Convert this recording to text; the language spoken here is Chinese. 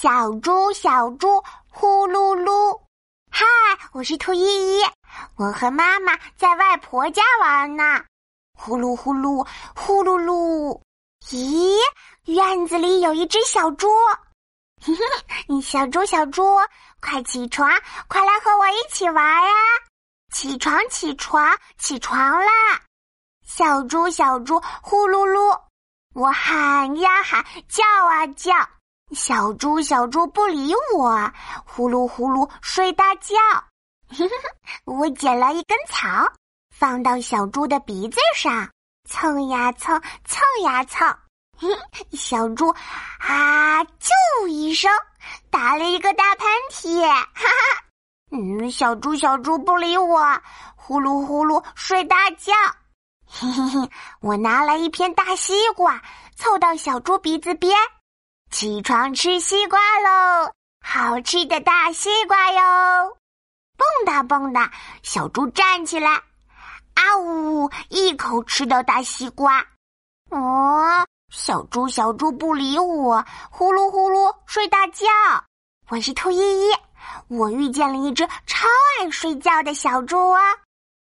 小猪，小猪，呼噜噜！嗨，我是兔依依，我和妈妈在外婆家玩呢。呼噜呼噜，呼噜噜！咦，院子里有一只小猪。小猪，小猪，快起床，快来和我一起玩呀！起床，起床，起床啦！小猪，小猪，呼噜噜！我喊呀喊，叫啊叫。小猪，小猪不理我，呼噜呼噜睡大觉。我捡了一根草，放到小猪的鼻子上，蹭呀蹭，蹭呀蹭。小猪啊，啾一声，打了一个大喷嚏。哈哈，嗯，小猪小猪不理我，呼噜呼噜睡大觉。嘿嘿嘿，我拿来一片大西瓜，凑到小猪鼻子边。起床吃西瓜喽，好吃的大西瓜哟！蹦哒蹦哒，小猪站起来，啊呜，一口吃到大西瓜。哦，小猪小猪不理我，呼噜呼噜睡大觉。我是兔依依，我遇见了一只超爱睡觉的小猪啊！